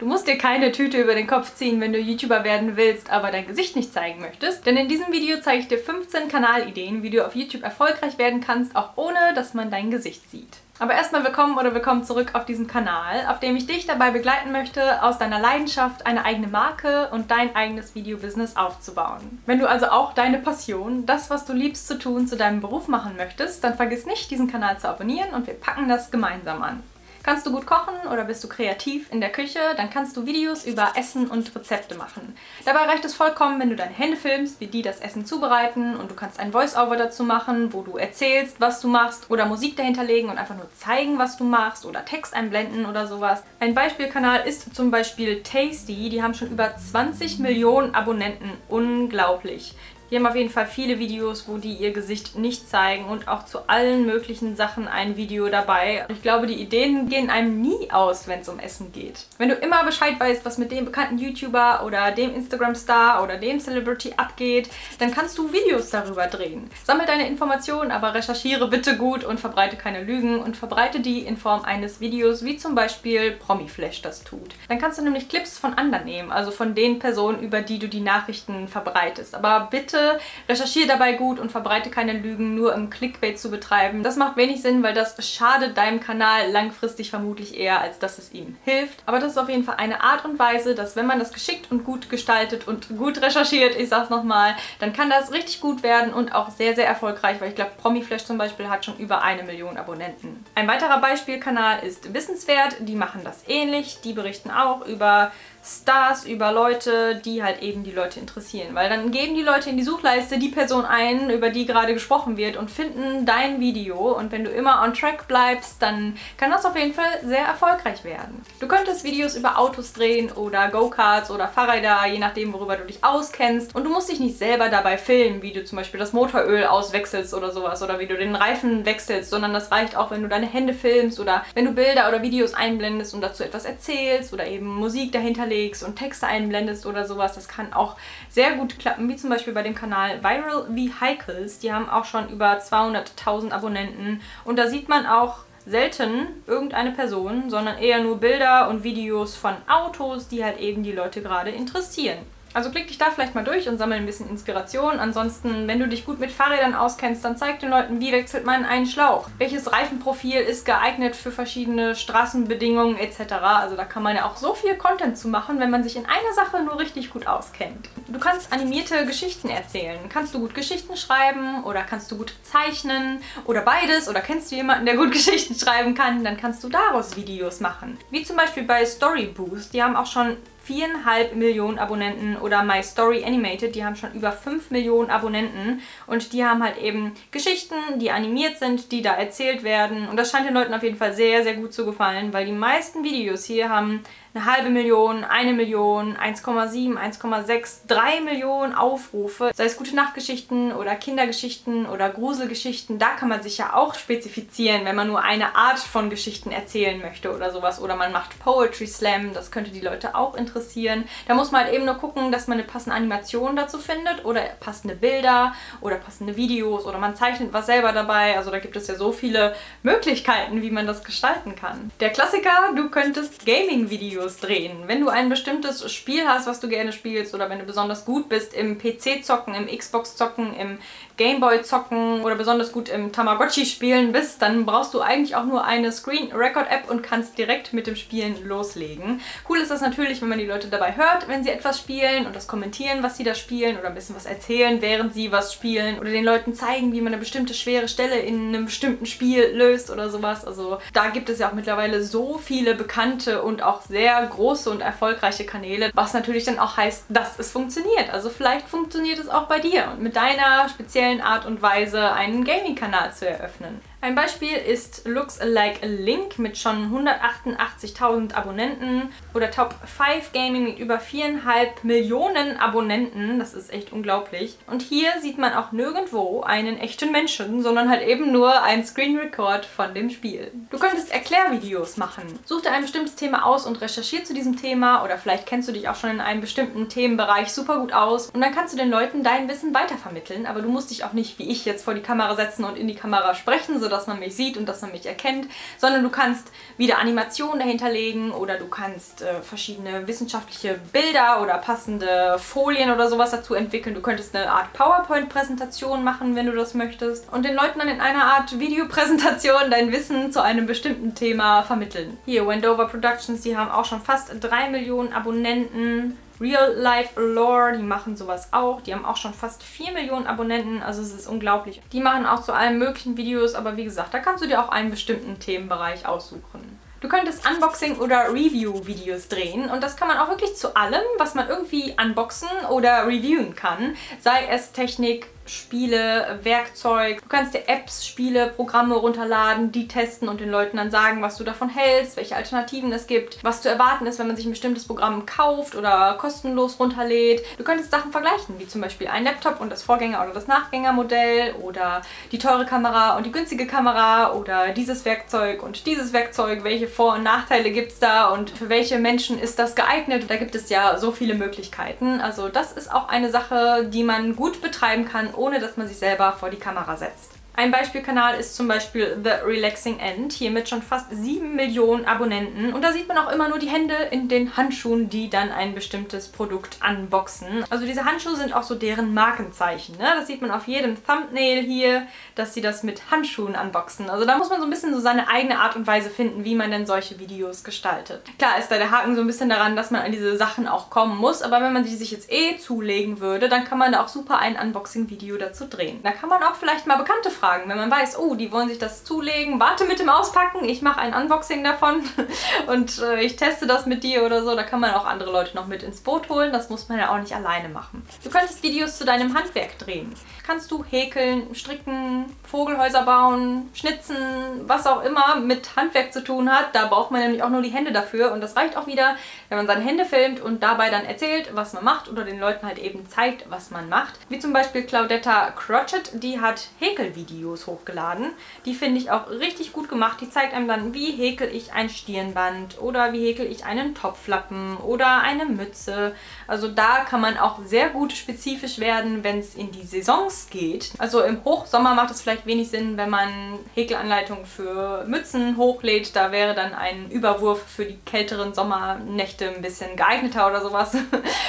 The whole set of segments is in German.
Du musst dir keine Tüte über den Kopf ziehen, wenn du YouTuber werden willst, aber dein Gesicht nicht zeigen möchtest. Denn in diesem Video zeige ich dir 15 Kanalideen, wie du auf YouTube erfolgreich werden kannst, auch ohne, dass man dein Gesicht sieht. Aber erstmal willkommen oder willkommen zurück auf diesem Kanal, auf dem ich dich dabei begleiten möchte, aus deiner Leidenschaft eine eigene Marke und dein eigenes Videobusiness aufzubauen. Wenn du also auch deine Passion, das, was du liebst zu tun, zu deinem Beruf machen möchtest, dann vergiss nicht, diesen Kanal zu abonnieren und wir packen das gemeinsam an. Kannst du gut kochen oder bist du kreativ in der Küche, dann kannst du Videos über Essen und Rezepte machen. Dabei reicht es vollkommen, wenn du deine Hände filmst, wie die das Essen zubereiten und du kannst ein Voice-Over dazu machen, wo du erzählst, was du machst oder Musik dahinterlegen und einfach nur zeigen, was du machst oder Text einblenden oder sowas. Ein Beispielkanal ist zum Beispiel Tasty, die haben schon über 20 Millionen Abonnenten. Unglaublich. Die haben auf jeden Fall viele Videos, wo die ihr Gesicht nicht zeigen und auch zu allen möglichen Sachen ein Video dabei. Ich glaube, die Ideen gehen einem nie aus, wenn es um Essen geht. Wenn du immer Bescheid weißt, was mit dem bekannten YouTuber oder dem Instagram-Star oder dem Celebrity abgeht, dann kannst du Videos darüber drehen. Sammel deine Informationen, aber recherchiere bitte gut und verbreite keine Lügen und verbreite die in Form eines Videos, wie zum Beispiel Promiflash das tut. Dann kannst du nämlich Clips von anderen nehmen, also von den Personen, über die du die Nachrichten verbreitest. Aber bitte bitte recherchiere dabei gut und verbreite keine Lügen, nur um Clickbait zu betreiben. Das macht wenig Sinn, weil das schadet deinem Kanal langfristig vermutlich eher, als dass es ihm hilft. Aber das ist auf jeden Fall eine Art und Weise, dass wenn man das geschickt und gut gestaltet und gut recherchiert, ich sag's nochmal, dann kann das richtig gut werden und auch sehr, sehr erfolgreich, weil ich glaube, Promiflash zum Beispiel hat schon über eine Million Abonnenten. Ein weiterer Beispielkanal ist Wissenswert, die machen das ähnlich, die berichten auch über Stars, über Leute, die halt eben die Leute interessieren. Weil dann geben die Leute in die Suchleiste die Person ein, über die gerade gesprochen wird und finden dein Video. Und wenn du immer on track bleibst, dann kann das auf jeden Fall sehr erfolgreich werden. Du könntest Videos über Autos drehen oder Go-Karts oder Fahrräder, je nachdem, worüber du dich auskennst. Und du musst dich nicht selber dabei filmen, wie du zum Beispiel das Motoröl auswechselst oder sowas oder wie du den Reifen wechselst, sondern das reicht auch, wenn du deine Hände filmst oder wenn du Bilder oder Videos einblendest und dazu etwas erzählst oder eben Musik dahinter hinterlegst und Texte einblendest oder sowas. Das kann auch sehr gut klappen, wie zum Beispiel bei dem Kanal Viral Vehicles. Die haben auch schon über 200.000 Abonnenten und da sieht man auch selten irgendeine Person, sondern eher nur Bilder und Videos von Autos, die halt eben die Leute gerade interessieren. Also klick dich da vielleicht mal durch und sammle ein bisschen Inspiration. Ansonsten, wenn du dich gut mit Fahrrädern auskennst, dann zeig den Leuten, wie wechselt man einen Schlauch. Welches Reifenprofil ist geeignet für verschiedene Straßenbedingungen etc. Also da kann man ja auch so viel Content zu machen, wenn man sich in einer Sache nur richtig gut auskennt. Du kannst animierte Geschichten erzählen. Kannst du gut Geschichten schreiben oder kannst du gut zeichnen oder beides oder kennst du jemanden, der gut Geschichten schreiben kann, dann kannst du daraus Videos machen. Wie zum Beispiel bei Storyboost. Die haben auch schon viereinhalb Millionen Abonnenten oder My Story Animated, die haben schon über 5 Millionen Abonnenten und die haben halt eben Geschichten, die animiert sind, die da erzählt werden und das scheint den Leuten auf jeden Fall sehr, sehr gut zu gefallen, weil die meisten Videos hier haben eine halbe Million, eine Million, 1,7, 1,6, 3 Millionen Aufrufe. Sei es gute Nachtgeschichten oder Kindergeschichten oder Gruselgeschichten, da kann man sich ja auch spezifizieren, wenn man nur eine Art von Geschichten erzählen möchte oder sowas. Oder man macht Poetry Slam, das könnte die Leute auch interessieren. Da muss man halt eben nur gucken, dass man eine passende Animation dazu findet oder passende Bilder oder passende Videos oder man zeichnet was selber dabei. Also da gibt es ja so viele Möglichkeiten, wie man das gestalten kann. Der Klassiker, du könntest Gaming-Videos Videos drehen. Wenn du ein bestimmtes Spiel hast, was du gerne spielst oder wenn du besonders gut bist im PC-Zocken, im Xbox-Zocken, im Gameboy-Zocken oder besonders gut im Tamagotchi-Spielen bist, dann brauchst du eigentlich auch nur eine Screen-Record-App und kannst direkt mit dem Spielen loslegen. Cool ist das natürlich, wenn man die Leute dabei hört, wenn sie etwas spielen und das kommentieren, was sie da spielen oder ein bisschen was erzählen, während sie was spielen oder den Leuten zeigen, wie man eine bestimmte schwere Stelle in einem bestimmten Spiel löst oder sowas. Also da gibt es ja auch mittlerweile so viele bekannte und auch sehr große und erfolgreiche Kanäle, was natürlich dann auch heißt, dass es funktioniert. Also vielleicht funktioniert es auch bei dir und mit deiner speziellen Art und Weise einen Gaming-Kanal zu eröffnen. Ein Beispiel ist Looks Like a Link mit schon 188.000 Abonnenten oder Top 5 Gaming mit über 4,5 Millionen Abonnenten. Das ist echt unglaublich. Und hier sieht man auch nirgendwo einen echten Menschen, sondern halt eben nur ein Screen Record von dem Spiel. Du könntest Erklärvideos machen. Such dir ein bestimmtes Thema aus und recherchier zu diesem Thema oder vielleicht kennst du dich auch schon in einem bestimmten Themenbereich super gut aus und dann kannst du den Leuten dein Wissen weitervermitteln, aber du musst dich auch nicht wie ich jetzt vor die Kamera setzen und in die Kamera sprechen, sodass man mich sieht und dass man mich erkennt, sondern du kannst wieder Animationen dahinter legen oder du kannst äh, verschiedene wissenschaftliche Bilder oder passende Folien oder sowas dazu entwickeln. Du könntest eine Art PowerPoint-Präsentation machen, wenn du das möchtest und den Leuten dann in einer Art Videopräsentation dein Wissen zu einem bestimmten Thema vermitteln. Hier, Wendover Productions, die haben auch schon fast drei Millionen Abonnenten. Real Life Lore, die machen sowas auch. Die haben auch schon fast 4 Millionen Abonnenten, also es ist unglaublich. Die machen auch zu allen möglichen Videos, aber wie gesagt, da kannst du dir auch einen bestimmten Themenbereich aussuchen. Du könntest Unboxing- oder Review-Videos drehen und das kann man auch wirklich zu allem, was man irgendwie unboxen oder reviewen kann. Sei es Technik, Spiele, Werkzeug. Du kannst dir Apps, Spiele, Programme runterladen, die testen und den Leuten dann sagen, was du davon hältst, welche Alternativen es gibt, was zu erwarten ist, wenn man sich ein bestimmtes Programm kauft oder kostenlos runterlädt. Du könntest Sachen vergleichen, wie zum Beispiel ein Laptop und das Vorgänger- oder das Nachgängermodell oder die teure Kamera und die günstige Kamera oder dieses Werkzeug und dieses Werkzeug. Welche Vor- und Nachteile gibt es da und für welche Menschen ist das geeignet? Da gibt es ja so viele Möglichkeiten. Also das ist auch eine Sache, die man gut betreiben kann, ohne dass man sich selber vor die Kamera setzt. Ein Beispielkanal ist zum Beispiel The Relaxing End, hier mit schon fast 7 Millionen Abonnenten. Und da sieht man auch immer nur die Hände in den Handschuhen, die dann ein bestimmtes Produkt unboxen. Also diese Handschuhe sind auch so deren Markenzeichen. Ne? Das sieht man auf jedem Thumbnail hier, dass sie das mit Handschuhen unboxen. Also da muss man so ein bisschen so seine eigene Art und Weise finden, wie man denn solche Videos gestaltet. Klar ist da der Haken so ein bisschen daran, dass man an diese Sachen auch kommen muss, aber wenn man die sich jetzt eh zulegen würde, dann kann man da auch super ein Unboxing-Video dazu drehen. Da kann man auch vielleicht mal bekannte Fragen fragen. Wenn man weiß, oh, die wollen sich das zulegen, warte mit dem Auspacken, ich mache ein Unboxing davon und äh, ich teste das mit dir oder so, da kann man auch andere Leute noch mit ins Boot holen. Das muss man ja auch nicht alleine machen. Du könntest Videos zu deinem Handwerk drehen. Kannst du häkeln, stricken, Vogelhäuser bauen, schnitzen, was auch immer mit Handwerk zu tun hat. Da braucht man nämlich auch nur die Hände dafür und das reicht auch wieder, wenn man seine Hände filmt und dabei dann erzählt, was man macht oder den Leuten halt eben zeigt, was man macht. Wie zum Beispiel Claudetta Crotchet, die hat Häkelvideos Videos hochgeladen. Die finde ich auch richtig gut gemacht. Die zeigt einem dann, wie häkel ich ein Stirnband oder wie häkel ich einen Topflappen oder eine Mütze. Also da kann man auch sehr gut spezifisch werden, wenn es in die Saisons geht. Also im Hochsommer macht es vielleicht wenig Sinn, wenn man Häkelanleitungen für Mützen hochlädt. Da wäre dann ein Überwurf für die kälteren Sommernächte ein bisschen geeigneter oder sowas.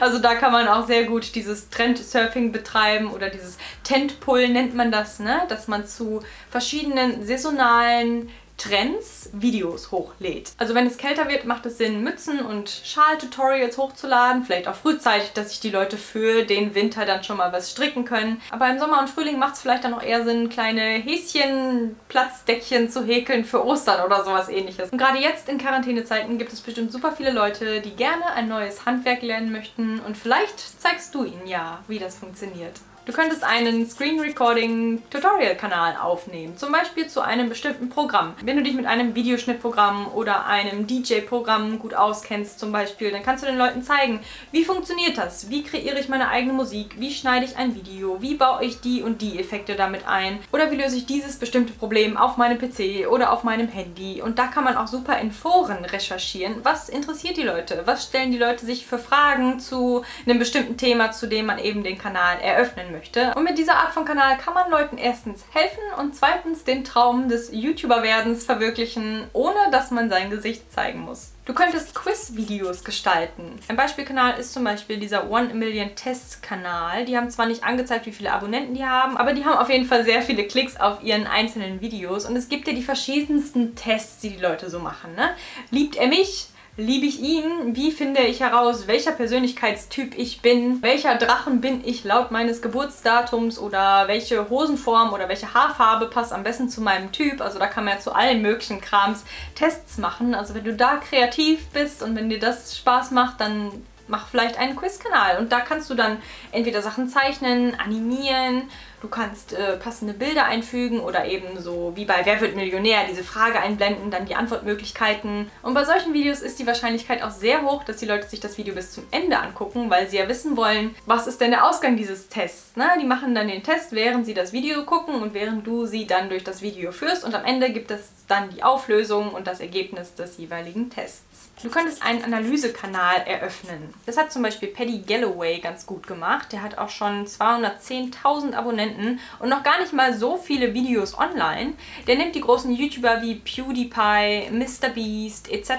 Also da kann man auch sehr gut dieses Trendsurfing betreiben oder dieses Tentpull nennt man das, ne? Dass man man zu verschiedenen saisonalen Trends Videos hochlädt. Also wenn es kälter wird, macht es Sinn, Mützen und Schal-Tutorials hochzuladen. Vielleicht auch frühzeitig, dass sich die Leute für den Winter dann schon mal was stricken können. Aber im Sommer und Frühling macht es vielleicht dann auch eher Sinn, kleine Häschen, Platzdeckchen zu häkeln für Ostern oder sowas ähnliches. Und gerade jetzt in Quarantänezeiten gibt es bestimmt super viele Leute, die gerne ein neues Handwerk lernen möchten. Und vielleicht zeigst du ihnen ja, wie das funktioniert. Du könntest einen Screen Recording Tutorial Kanal aufnehmen, zum Beispiel zu einem bestimmten Programm. Wenn du dich mit einem Videoschnittprogramm oder einem DJ-Programm gut auskennst zum Beispiel, dann kannst du den Leuten zeigen, wie funktioniert das, wie kreiere ich meine eigene Musik, wie schneide ich ein Video, wie baue ich die und die Effekte damit ein? Oder wie löse ich dieses bestimmte Problem auf meinem PC oder auf meinem Handy. Und da kann man auch super in Foren recherchieren, was interessiert die Leute, was stellen die Leute sich für Fragen zu einem bestimmten Thema, zu dem man eben den Kanal eröffnen möchte. Und mit dieser Art von Kanal kann man Leuten erstens helfen und zweitens den Traum des YouTuber-Werdens verwirklichen, ohne dass man sein Gesicht zeigen muss. Du könntest Quiz-Videos gestalten. Ein Beispielkanal ist zum Beispiel dieser One Million Tests Kanal. Die haben zwar nicht angezeigt, wie viele Abonnenten die haben, aber die haben auf jeden Fall sehr viele Klicks auf ihren einzelnen Videos und es gibt ja die verschiedensten Tests, die die Leute so machen. Ne? Liebt er mich? Liebe ich ihn? Wie finde ich heraus, welcher Persönlichkeitstyp ich bin? Welcher Drachen bin ich laut meines Geburtsdatums? Oder welche Hosenform oder welche Haarfarbe passt am besten zu meinem Typ? Also da kann man ja zu allen möglichen Krams Tests machen. Also wenn du da kreativ bist und wenn dir das Spaß macht, dann mach vielleicht einen Quizkanal und da kannst du dann entweder Sachen zeichnen, animieren, du kannst äh, passende Bilder einfügen oder eben so wie bei Wer wird Millionär diese Frage einblenden, dann die Antwortmöglichkeiten. Und bei solchen Videos ist die Wahrscheinlichkeit auch sehr hoch, dass die Leute sich das Video bis zum Ende angucken, weil sie ja wissen wollen, was ist denn der Ausgang dieses Tests. Ne? Die machen dann den Test, während sie das Video gucken und während du sie dann durch das Video führst und am Ende gibt es dann die Auflösung und das Ergebnis des jeweiligen Tests. Du könntest einen Analysekanal eröffnen. Das hat zum Beispiel Paddy Galloway ganz gut gemacht. Der hat auch schon 210.000 Abonnenten und noch gar nicht mal so viele Videos online. Der nimmt die großen YouTuber wie PewDiePie, MrBeast etc.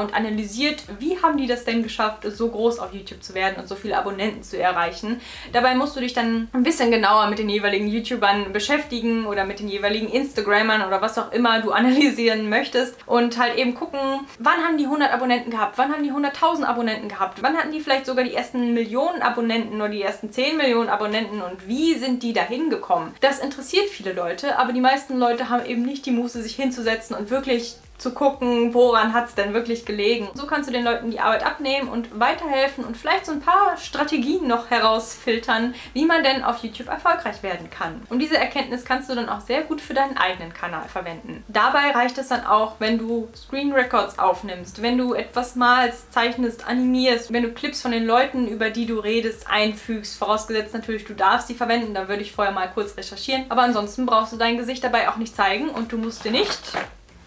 und analysiert, wie haben die das denn geschafft, so groß auf YouTube zu werden und so viele Abonnenten zu erreichen. Dabei musst du dich dann ein bisschen genauer mit den jeweiligen YouTubern beschäftigen oder mit den jeweiligen Instagrammern oder was auch immer du analysieren möchtest und halt eben gucken, wann haben die 100 Abonnenten gehabt, wann haben die 100.000 Abonnenten gehabt, wann hatten die vielleicht sogar die ersten Millionen Abonnenten oder die ersten 10 Millionen Abonnenten und wie sind die dahin gekommen. Das interessiert viele Leute, aber die meisten Leute haben eben nicht die Muße, sich hinzusetzen und wirklich zu gucken, woran hat es denn wirklich gelegen. So kannst du den Leuten die Arbeit abnehmen und weiterhelfen und vielleicht so ein paar Strategien noch herausfiltern, wie man denn auf YouTube erfolgreich werden kann. Und diese Erkenntnis kannst du dann auch sehr gut für deinen eigenen Kanal verwenden. Dabei reicht es dann auch, wenn du Screen Records aufnimmst, wenn du etwas malst, zeichnest, animierst, wenn du Clips von den Leuten, über die du redest, einfügst, vorausgesetzt natürlich, du darfst sie verwenden, da würde ich vorher mal kurz recherchieren. Aber ansonsten brauchst du dein Gesicht dabei auch nicht zeigen und du musst dir nicht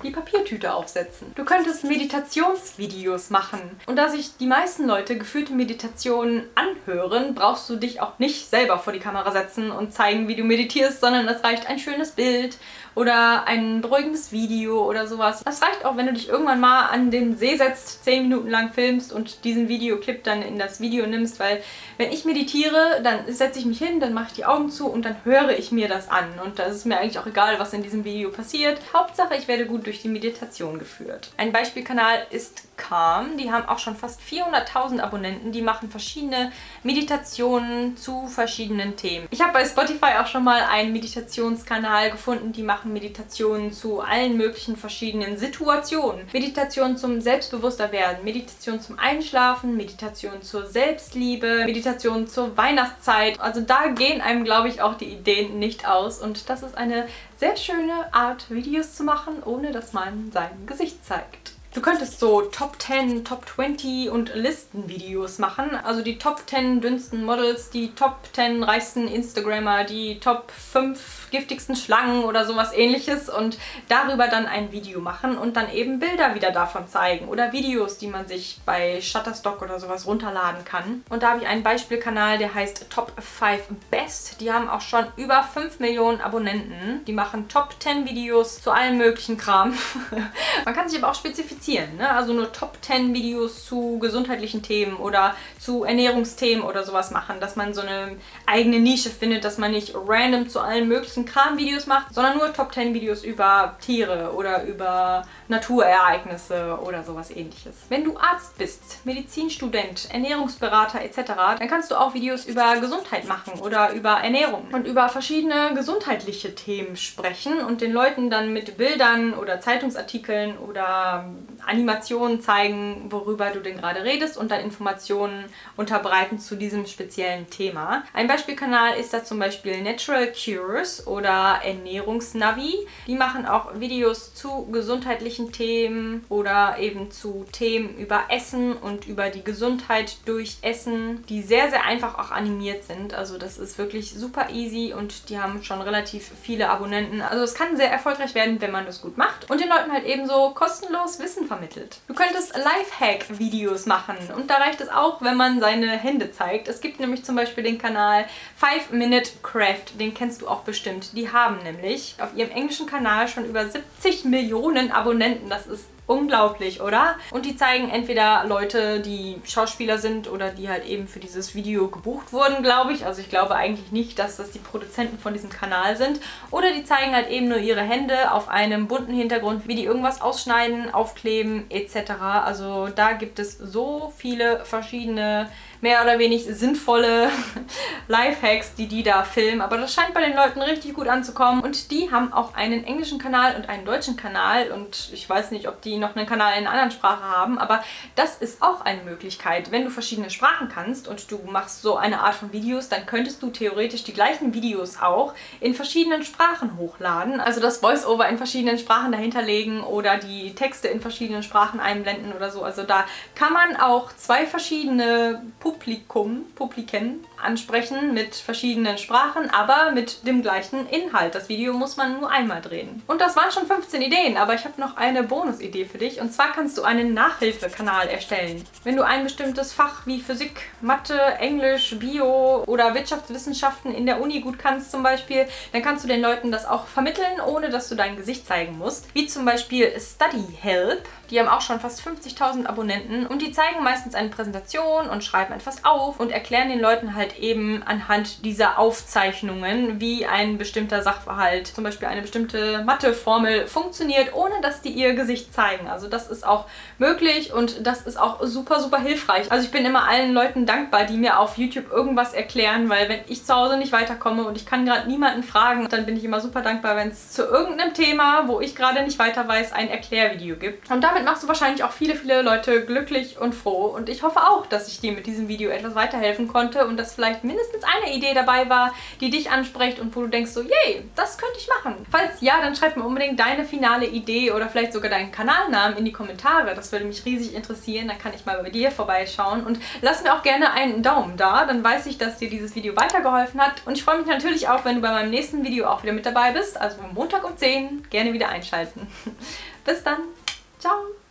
die Papiertüte aufsetzen. Du könntest Meditationsvideos machen. Und da sich die meisten Leute geführte Meditationen anhören, brauchst du dich auch nicht selber vor die Kamera setzen und zeigen, wie du meditierst, sondern es reicht ein schönes Bild oder ein beruhigendes Video oder sowas. Das reicht auch, wenn du dich irgendwann mal an den See setzt, 10 Minuten lang filmst und diesen Videoclip dann in das Video nimmst, weil wenn ich meditiere, dann setze ich mich hin, dann mache ich die Augen zu und dann höre ich mir das an. Und da ist es mir eigentlich auch egal, was in diesem Video passiert. Hauptsache, ich werde gut durch die Meditation geführt. Ein Beispielkanal ist Calm. Die haben auch schon fast 400.000 Abonnenten. Die machen verschiedene Meditationen zu verschiedenen Themen. Ich habe bei Spotify auch schon mal einen Meditationskanal gefunden. Die machen Meditationen zu allen möglichen verschiedenen Situationen. Meditation zum selbstbewusster werden, Meditation zum Einschlafen, Meditation zur Selbstliebe, Meditation zur Weihnachtszeit. Also da gehen einem, glaube ich, auch die Ideen nicht aus. Und das ist eine sehr schöne Art, Videos zu machen, ohne dass man sein Gesicht zeigt. Du könntest so Top 10, Top 20 und Listenvideos machen. Also die Top 10 dünnsten Models, die Top 10 reichsten Instagrammer, die Top 5 giftigsten Schlangen oder sowas ähnliches und darüber dann ein Video machen und dann eben Bilder wieder davon zeigen oder Videos, die man sich bei Shutterstock oder sowas runterladen kann. Und da habe ich einen Beispielkanal, der heißt Top 5 Best. Die haben auch schon über 5 Millionen Abonnenten. Die machen Top 10 Videos zu allen möglichen Kram. man kann sich aber auch spezifizieren spezifizieren. Ne? Also nur Top 10 Videos zu gesundheitlichen Themen oder zu Ernährungsthemen oder sowas machen, dass man so eine eigene Nische findet, dass man nicht random zu allen möglichen Kram-Videos macht, sondern nur Top 10 Videos über Tiere oder über Naturereignisse oder sowas ähnliches. Wenn du Arzt bist, Medizinstudent, Ernährungsberater etc., dann kannst du auch Videos über Gesundheit machen oder über Ernährung und über verschiedene gesundheitliche Themen sprechen und den Leuten dann mit Bildern oder Zeitungsartikeln oder Animationen zeigen, worüber du denn gerade redest und dann Informationen unterbreiten zu diesem speziellen Thema. Ein Beispielkanal ist da zum Beispiel Natural Cures oder Ernährungsnavi. Die machen auch Videos zu gesundheitlichen Themen oder eben zu Themen über Essen und über die Gesundheit durch Essen, die sehr, sehr einfach auch animiert sind. Also das ist wirklich super easy und die haben schon relativ viele Abonnenten. Also es kann sehr erfolgreich werden, wenn man das gut macht und den Leuten halt ebenso kostenlos Wissen vermittelt. Du könntest Lifehack-Videos machen und da reicht es auch, wenn man seine Hände zeigt. Es gibt nämlich zum Beispiel den Kanal 5 Minute Craft, den kennst du auch bestimmt. Die haben nämlich auf ihrem englischen Kanal schon über 70 Millionen Abonnenten. Das ist unglaublich, oder? Und die zeigen entweder Leute, die Schauspieler sind oder die halt eben für dieses Video gebucht wurden, glaube ich. Also ich glaube eigentlich nicht, dass das die Produzenten von diesem Kanal sind. Oder die zeigen halt eben nur ihre Hände auf einem bunten Hintergrund, wie die irgendwas ausschneiden, aufkleben etc. Also da gibt es so viele verschiedene mehr oder weniger sinnvolle Lifehacks, die die da filmen. Aber das scheint bei den Leuten richtig gut anzukommen. Und die haben auch einen englischen Kanal und einen deutschen Kanal. Und ich weiß nicht, ob die noch einen Kanal in einer anderen Sprache haben. Aber das ist auch eine Möglichkeit. Wenn du verschiedene Sprachen kannst und du machst so eine Art von Videos, dann könntest du theoretisch die gleichen Videos auch in verschiedenen Sprachen hochladen. Also das Voice-Over in verschiedenen Sprachen dahinterlegen oder die Texte in verschiedenen Sprachen einblenden oder so. Also da kann man auch zwei verschiedene Publikum, Publiken ansprechen mit verschiedenen Sprachen, aber mit dem gleichen Inhalt. Das Video muss man nur einmal drehen. Und das waren schon 15 Ideen, aber ich habe noch eine Bonusidee für dich. Und zwar kannst du einen Nachhilfekanal erstellen. Wenn du ein bestimmtes Fach wie Physik, Mathe, Englisch, Bio oder Wirtschaftswissenschaften in der Uni gut kannst zum Beispiel, dann kannst du den Leuten das auch vermitteln, ohne dass du dein Gesicht zeigen musst. Wie zum Beispiel Study Help. Die haben auch schon fast 50.000 Abonnenten und die zeigen meistens eine Präsentation und schreiben etwas auf und erklären den Leuten halt eben anhand dieser Aufzeichnungen, wie ein bestimmter Sachverhalt, zum Beispiel eine bestimmte Matheformel funktioniert, ohne dass die ihr Gesicht zeigen. Also das ist auch möglich und das ist auch super, super hilfreich. Also ich bin immer allen Leuten dankbar, die mir auf YouTube irgendwas erklären, weil wenn ich zu Hause nicht weiterkomme und ich kann gerade niemanden fragen, dann bin ich immer super dankbar, wenn es zu irgendeinem Thema, wo ich gerade nicht weiter weiß, ein Erklärvideo gibt. Und damit machst du wahrscheinlich auch viele, viele Leute glücklich und froh und ich hoffe auch, dass ich dir mit diesem Video etwas weiterhelfen konnte und dass vielleicht mindestens eine Idee dabei war, die dich anspricht und wo du denkst so, yay, das könnte ich machen. Falls ja, dann schreib mir unbedingt deine finale Idee oder vielleicht sogar deinen Kanalnamen in die Kommentare. Das würde mich riesig interessieren. Dann kann ich mal bei dir vorbeischauen und lass mir auch gerne einen Daumen da. Dann weiß ich, dass dir dieses Video weitergeholfen hat. Und ich freue mich natürlich auch, wenn du bei meinem nächsten Video auch wieder mit dabei bist. Also Montag um 10 gerne wieder einschalten. Bis dann. Ciao.